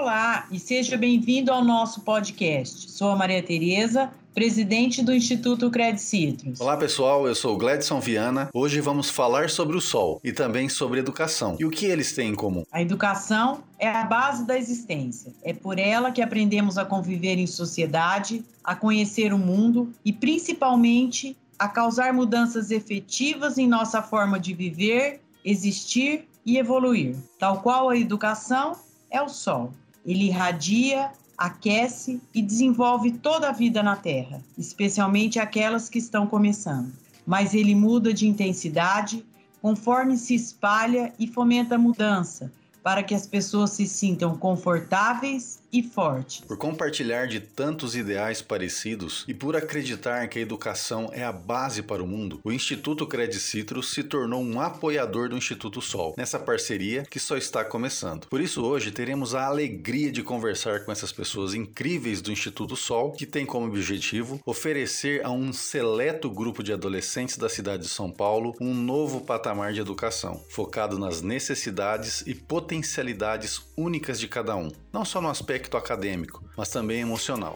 Olá e seja bem-vindo ao nosso podcast. Sou a Maria Tereza, presidente do Instituto Credit Citrus. Olá pessoal, eu sou o Gladson Viana. Hoje vamos falar sobre o sol e também sobre educação. E o que eles têm em comum? A educação é a base da existência. É por ela que aprendemos a conviver em sociedade, a conhecer o mundo e principalmente a causar mudanças efetivas em nossa forma de viver, existir e evoluir. Tal qual a educação é o sol. Ele irradia, aquece e desenvolve toda a vida na Terra, especialmente aquelas que estão começando. Mas ele muda de intensidade conforme se espalha e fomenta a mudança, para que as pessoas se sintam confortáveis e fortes. Por compartilhar de tantos ideais parecidos e por acreditar que a educação é a base para o mundo, o Instituto Credit Citrus se tornou um apoiador do Instituto Sol, nessa parceria que só está começando. Por isso, hoje teremos a alegria de conversar com essas pessoas incríveis do Instituto Sol, que tem como objetivo oferecer a um seleto grupo de adolescentes da cidade de São Paulo um novo patamar de educação, focado nas necessidades e potencialidades únicas de cada um, não só no aspecto aspecto acadêmico, mas também emocional.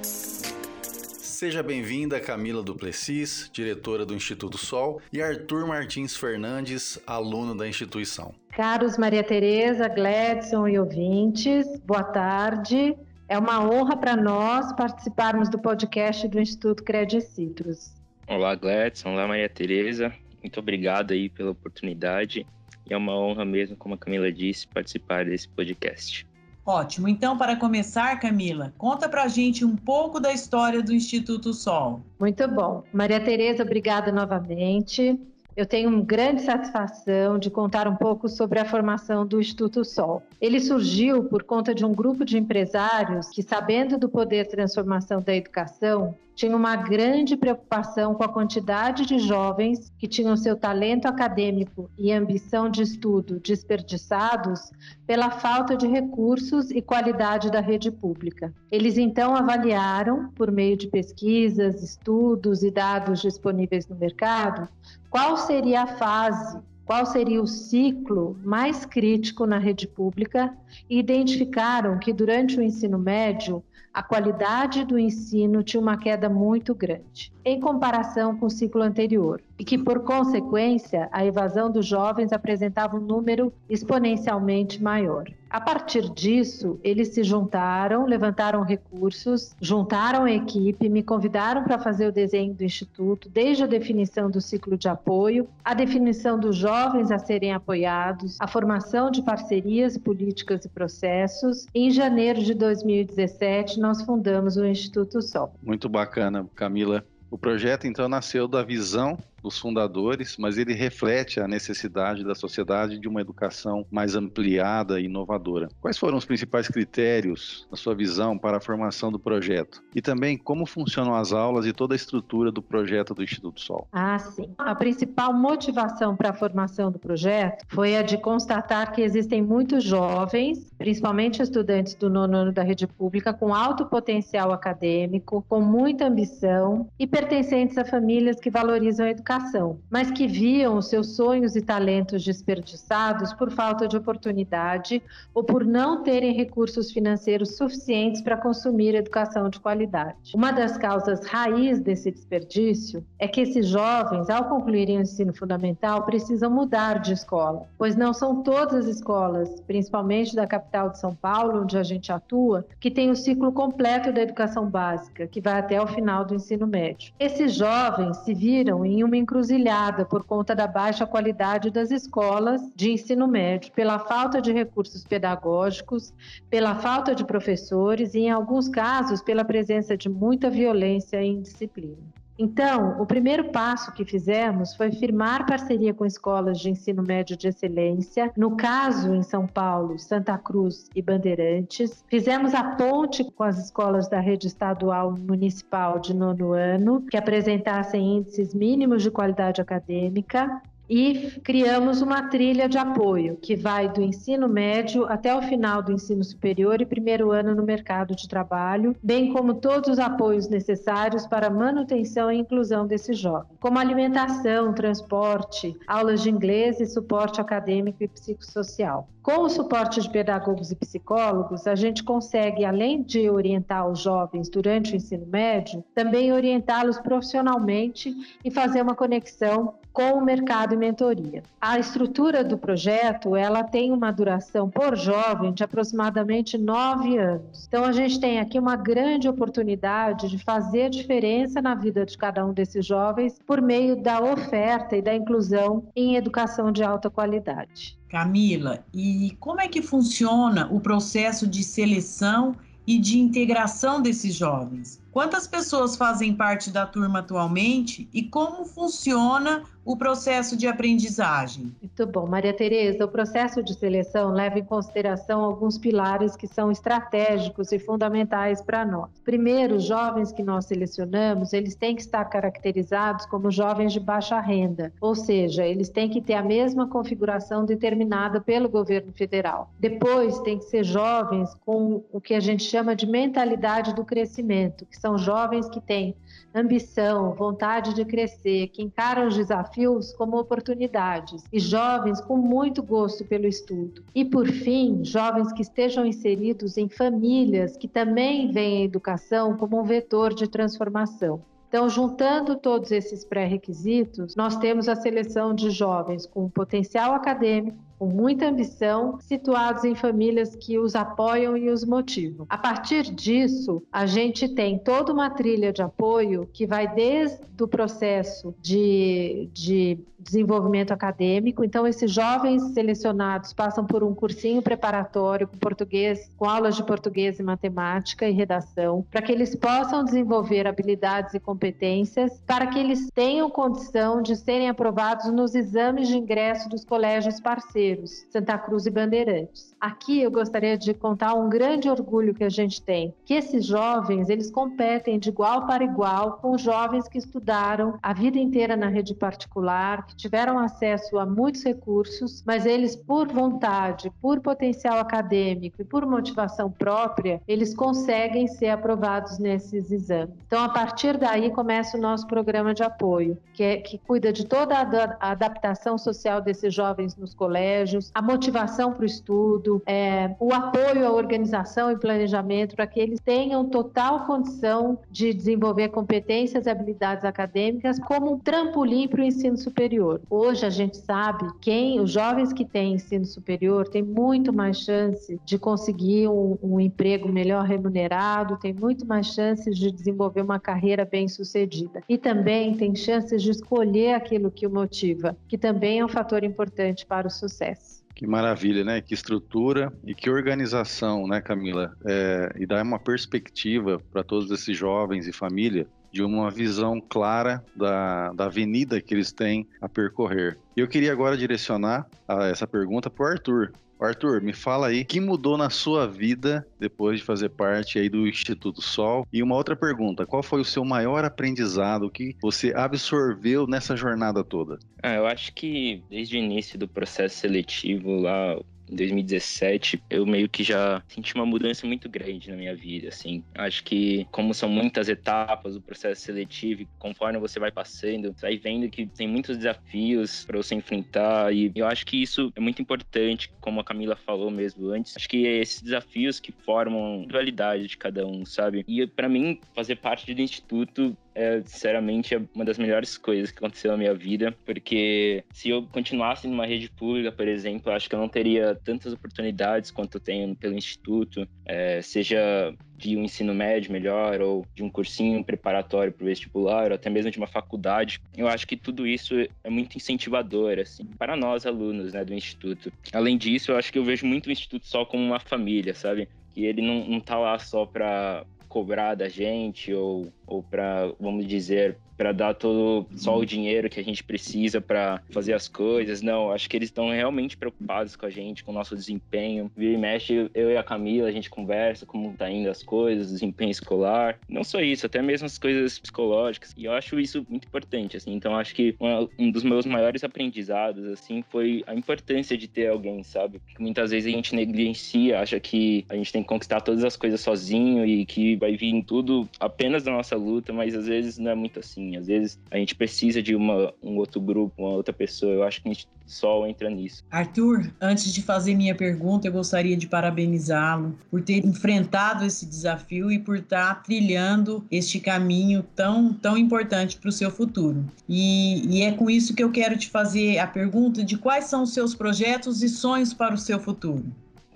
Seja bem-vinda Camila Duplessis, diretora do Instituto Sol, e Arthur Martins Fernandes, aluno da instituição. Caros Maria Tereza, Gladson e ouvintes, boa tarde. É uma honra para nós participarmos do podcast do Instituto Credit Citrus. Olá, Gladson. Olá, Maria Tereza. Muito obrigado aí pela oportunidade e é uma honra mesmo, como a Camila disse, participar desse podcast. Ótimo. Então, para começar, Camila, conta para a gente um pouco da história do Instituto Sol. Muito bom. Maria Tereza, obrigada novamente. Eu tenho uma grande satisfação de contar um pouco sobre a formação do Instituto Sol. Ele surgiu por conta de um grupo de empresários que, sabendo do poder de transformação da educação, tinha uma grande preocupação com a quantidade de jovens que tinham seu talento acadêmico e ambição de estudo desperdiçados pela falta de recursos e qualidade da rede pública. Eles então avaliaram, por meio de pesquisas, estudos e dados disponíveis no mercado, qual seria a fase qual seria o ciclo mais crítico na rede pública e identificaram que durante o ensino médio a qualidade do ensino tinha uma queda muito grande, em comparação com o ciclo anterior, e que, por consequência, a evasão dos jovens apresentava um número exponencialmente maior. A partir disso, eles se juntaram, levantaram recursos, juntaram a equipe, me convidaram para fazer o desenho do instituto, desde a definição do ciclo de apoio, a definição dos jovens a serem apoiados, a formação de parcerias políticas e processos. Em janeiro de 2017, nós fundamos o Instituto Sol. Muito bacana, Camila. O projeto então nasceu da visão dos fundadores, mas ele reflete a necessidade da sociedade de uma educação mais ampliada e inovadora. Quais foram os principais critérios, na sua visão, para a formação do projeto? E também como funcionam as aulas e toda a estrutura do projeto do Instituto Sol? Ah, sim. A principal motivação para a formação do projeto foi a de constatar que existem muitos jovens, principalmente estudantes do nono ano da rede pública, com alto potencial acadêmico, com muita ambição e pertencentes a famílias que valorizam a educação educação, mas que viam os seus sonhos e talentos desperdiçados por falta de oportunidade ou por não terem recursos financeiros suficientes para consumir educação de qualidade. Uma das causas raiz desse desperdício é que esses jovens, ao concluírem o ensino fundamental, precisam mudar de escola, pois não são todas as escolas, principalmente da capital de São Paulo, onde a gente atua, que têm o ciclo completo da educação básica, que vai até o final do ensino médio. Esses jovens se viram em uma encruzilhada por conta da baixa qualidade das escolas de ensino médio, pela falta de recursos pedagógicos, pela falta de professores e, em alguns casos, pela presença de muita violência e indisciplina. Então, o primeiro passo que fizemos foi firmar parceria com escolas de ensino médio de excelência, no caso em São Paulo, Santa Cruz e Bandeirantes. Fizemos a ponte com as escolas da rede estadual municipal de nono ano, que apresentassem índices mínimos de qualidade acadêmica e criamos uma trilha de apoio que vai do ensino médio até o final do ensino superior e primeiro ano no mercado de trabalho, bem como todos os apoios necessários para a manutenção e inclusão desses jovens, como alimentação, transporte, aulas de inglês e suporte acadêmico e psicossocial. Com o suporte de pedagogos e psicólogos, a gente consegue, além de orientar os jovens durante o ensino médio, também orientá-los profissionalmente e fazer uma conexão com o mercado e mentoria. A estrutura do projeto ela tem uma duração por jovem de aproximadamente nove anos. Então a gente tem aqui uma grande oportunidade de fazer diferença na vida de cada um desses jovens por meio da oferta e da inclusão em educação de alta qualidade. Camila, e como é que funciona o processo de seleção e de integração desses jovens? Quantas pessoas fazem parte da turma atualmente e como funciona o processo de aprendizagem? Muito bom, Maria Tereza. O processo de seleção leva em consideração alguns pilares que são estratégicos e fundamentais para nós. Primeiro, os jovens que nós selecionamos, eles têm que estar caracterizados como jovens de baixa renda, ou seja, eles têm que ter a mesma configuração determinada pelo governo federal. Depois, tem que ser jovens com o que a gente chama de mentalidade do crescimento, que são jovens que têm ambição, vontade de crescer, que encaram os desafios como oportunidades e jovens com muito gosto pelo estudo. E por fim, jovens que estejam inseridos em famílias que também veem a educação como um vetor de transformação. Então, juntando todos esses pré-requisitos, nós temos a seleção de jovens com potencial acadêmico, com muita ambição, situados em famílias que os apoiam e os motivam. A partir disso, a gente tem toda uma trilha de apoio que vai desde o processo de, de desenvolvimento acadêmico. Então, esses jovens selecionados passam por um cursinho preparatório com português, com aulas de português e matemática e redação, para que eles possam desenvolver habilidades e competências, para que eles tenham condição de serem aprovados nos exames de ingresso dos colégios parceiros Santa Cruz e Bandeirantes. Aqui eu gostaria de contar um grande orgulho que a gente tem, que esses jovens, eles competem de igual para igual com jovens que estudaram a vida inteira na rede particular, que tiveram acesso a muitos recursos, mas eles por vontade, por potencial acadêmico e por motivação própria, eles conseguem ser aprovados nesses exames. Então, a partir daí começa o nosso programa de apoio, que, é, que cuida de toda a adaptação social desses jovens nos colégios, a motivação para o estudo, é, o apoio à organização e planejamento para que eles tenham total condição de desenvolver competências e habilidades acadêmicas como um trampolim para o ensino superior. Hoje a gente sabe quem os jovens que têm ensino superior têm muito mais chance de conseguir um, um emprego melhor remunerado, tem muito mais chances de desenvolver uma carreira bem sucedida e também tem chances de escolher aquilo que o motiva, que também é um fator importante para o sucesso sucesso. Que maravilha, né? Que estrutura e que organização, né, Camila? É, e dá uma perspectiva para todos esses jovens e família de uma visão clara da, da avenida que eles têm a percorrer. E eu queria agora direcionar a, essa pergunta para o Arthur. Arthur, me fala aí, o que mudou na sua vida depois de fazer parte aí do Instituto Sol? E uma outra pergunta, qual foi o seu maior aprendizado que você absorveu nessa jornada toda? Ah, eu acho que desde o início do processo seletivo lá, em 2017, eu meio que já senti uma mudança muito grande na minha vida, assim. Acho que como são muitas etapas do processo seletivo, conforme você vai passando, você vai vendo que tem muitos desafios para você enfrentar e eu acho que isso é muito importante, como a Camila falou mesmo antes. Acho que é esses desafios que formam a dualidade de cada um, sabe? E para mim, fazer parte do instituto é, sinceramente, é uma das melhores coisas que aconteceu na minha vida, porque se eu continuasse numa rede pública, por exemplo, acho que eu não teria tantas oportunidades quanto eu tenho pelo Instituto, é, seja de um ensino médio melhor, ou de um cursinho preparatório para o vestibular, ou até mesmo de uma faculdade. Eu acho que tudo isso é muito incentivador, assim, para nós alunos, né, do Instituto. Além disso, eu acho que eu vejo muito o Instituto só como uma família, sabe? Que ele não, não tá lá só para cobrar da gente ou ou para, vamos dizer, para dar todo só o dinheiro que a gente precisa para fazer as coisas. Não, acho que eles estão realmente preocupados com a gente, com o nosso desempenho. Vira e mexe, eu e a Camila, a gente conversa como tá indo as coisas, desempenho escolar. Não só isso, até mesmo as coisas psicológicas. E eu acho isso muito importante, assim. Então acho que um dos meus maiores aprendizados, assim, foi a importância de ter alguém, sabe? Porque muitas vezes a gente negligencia, acha que a gente tem que conquistar todas as coisas sozinho e que vai vir tudo apenas da nossa luta, mas às vezes não é muito assim assim. Às vezes a gente precisa de uma, um outro grupo, uma outra pessoa. Eu acho que a gente só entra nisso. Arthur, antes de fazer minha pergunta, eu gostaria de parabenizá-lo por ter enfrentado esse desafio e por estar trilhando este caminho tão, tão importante para o seu futuro. E, e é com isso que eu quero te fazer a pergunta de quais são os seus projetos e sonhos para o seu futuro.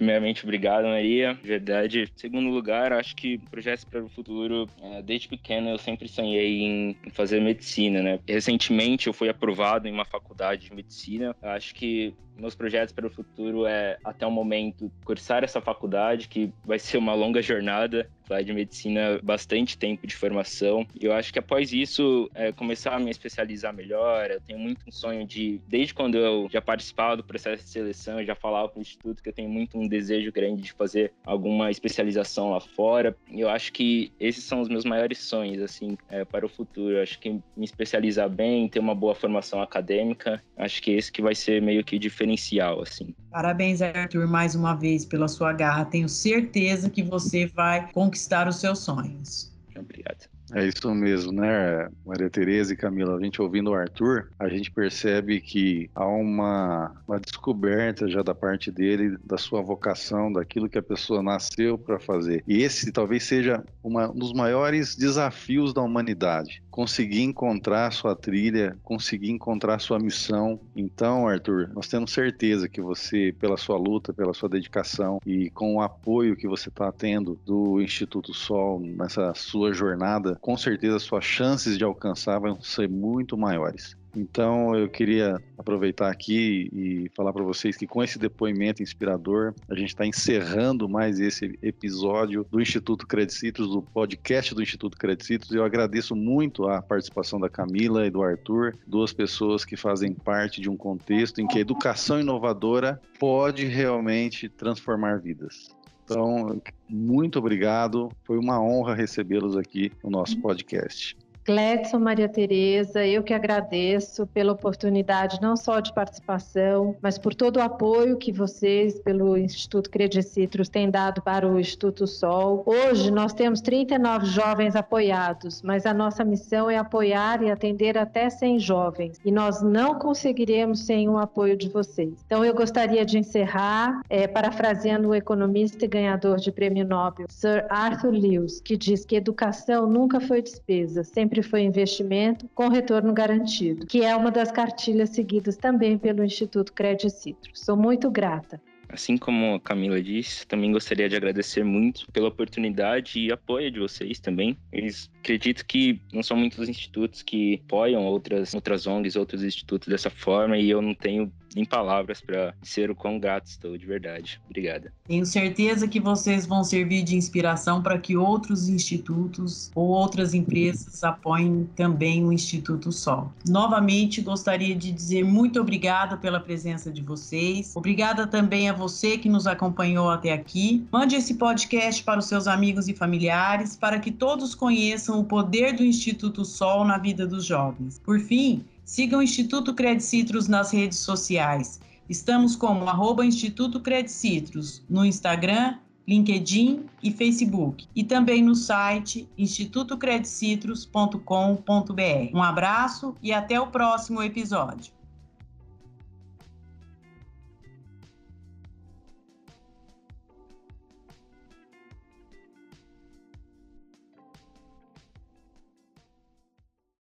Primeiramente, obrigado, Maria. Verdade. Segundo lugar, acho que projetos para o futuro, é, desde pequeno eu sempre sonhei em fazer medicina, né? Recentemente eu fui aprovado em uma faculdade de medicina. Acho que meus projetos para o futuro é, até o momento, cursar essa faculdade, que vai ser uma longa jornada, vai de medicina, bastante tempo de formação. E eu acho que após isso, é, começar a me especializar melhor. Eu tenho muito um sonho de, desde quando eu já participava do processo de seleção, eu já falava para o Instituto que eu tenho muito um desejo grande de fazer alguma especialização lá fora. E eu acho que esses são os meus maiores sonhos, assim, é, para o futuro. Eu acho que me especializar bem, ter uma boa formação acadêmica, acho que esse que vai ser meio que diferente diferencial, assim. Parabéns, Arthur, mais uma vez pela sua garra. Tenho certeza que você vai conquistar os seus sonhos. Obrigado. É isso mesmo, né, Maria Tereza e Camila? A gente ouvindo o Arthur, a gente percebe que há uma, uma descoberta já da parte dele, da sua vocação, daquilo que a pessoa nasceu para fazer. E esse talvez seja uma, um dos maiores desafios da humanidade conseguir encontrar sua trilha, conseguir encontrar sua missão. Então, Arthur, nós temos certeza que você, pela sua luta, pela sua dedicação e com o apoio que você está tendo do Instituto Sol nessa sua jornada, com certeza suas chances de alcançar vão ser muito maiores. Então eu queria aproveitar aqui e falar para vocês que com esse depoimento inspirador, a gente está encerrando mais esse episódio do Instituto Credicitos, do podcast do Instituto Credicitos. Eu agradeço muito a participação da Camila e do Arthur, duas pessoas que fazem parte de um contexto em que a educação inovadora pode realmente transformar vidas. Então, muito obrigado. Foi uma honra recebê-los aqui no nosso podcast. Gledson, Maria Tereza, eu que agradeço pela oportunidade não só de participação, mas por todo o apoio que vocês, pelo Instituto Credicitrus, têm dado para o Instituto Sol. Hoje nós temos 39 jovens apoiados, mas a nossa missão é apoiar e atender até 100 jovens, e nós não conseguiremos sem o apoio de vocês. Então eu gostaria de encerrar é, parafraseando o economista e ganhador de prêmio Nobel, Sir Arthur Lewis, que diz que educação nunca foi despesa, sempre sempre foi investimento com retorno garantido, que é uma das cartilhas seguidas também pelo Instituto Crédito Citrus. Sou muito grata. Assim como a Camila disse, também gostaria de agradecer muito pela oportunidade e apoio de vocês também. Eles acredito que não são muitos institutos que apoiam outras, outras ONGs, outros institutos dessa forma, e eu não tenho em palavras para ser o quão grato estou, de verdade. Obrigada. Tenho certeza que vocês vão servir de inspiração para que outros institutos ou outras empresas apoiem também o Instituto Sol. Novamente, gostaria de dizer muito obrigada pela presença de vocês. Obrigada também a você que nos acompanhou até aqui. Mande esse podcast para os seus amigos e familiares para que todos conheçam o poder do Instituto Sol na vida dos jovens. Por fim, Siga o Instituto Credicitrus nas redes sociais. Estamos como arroba Instituto Credicitrus no Instagram, LinkedIn e Facebook. E também no site institutocredicitrus.com.br. Um abraço e até o próximo episódio.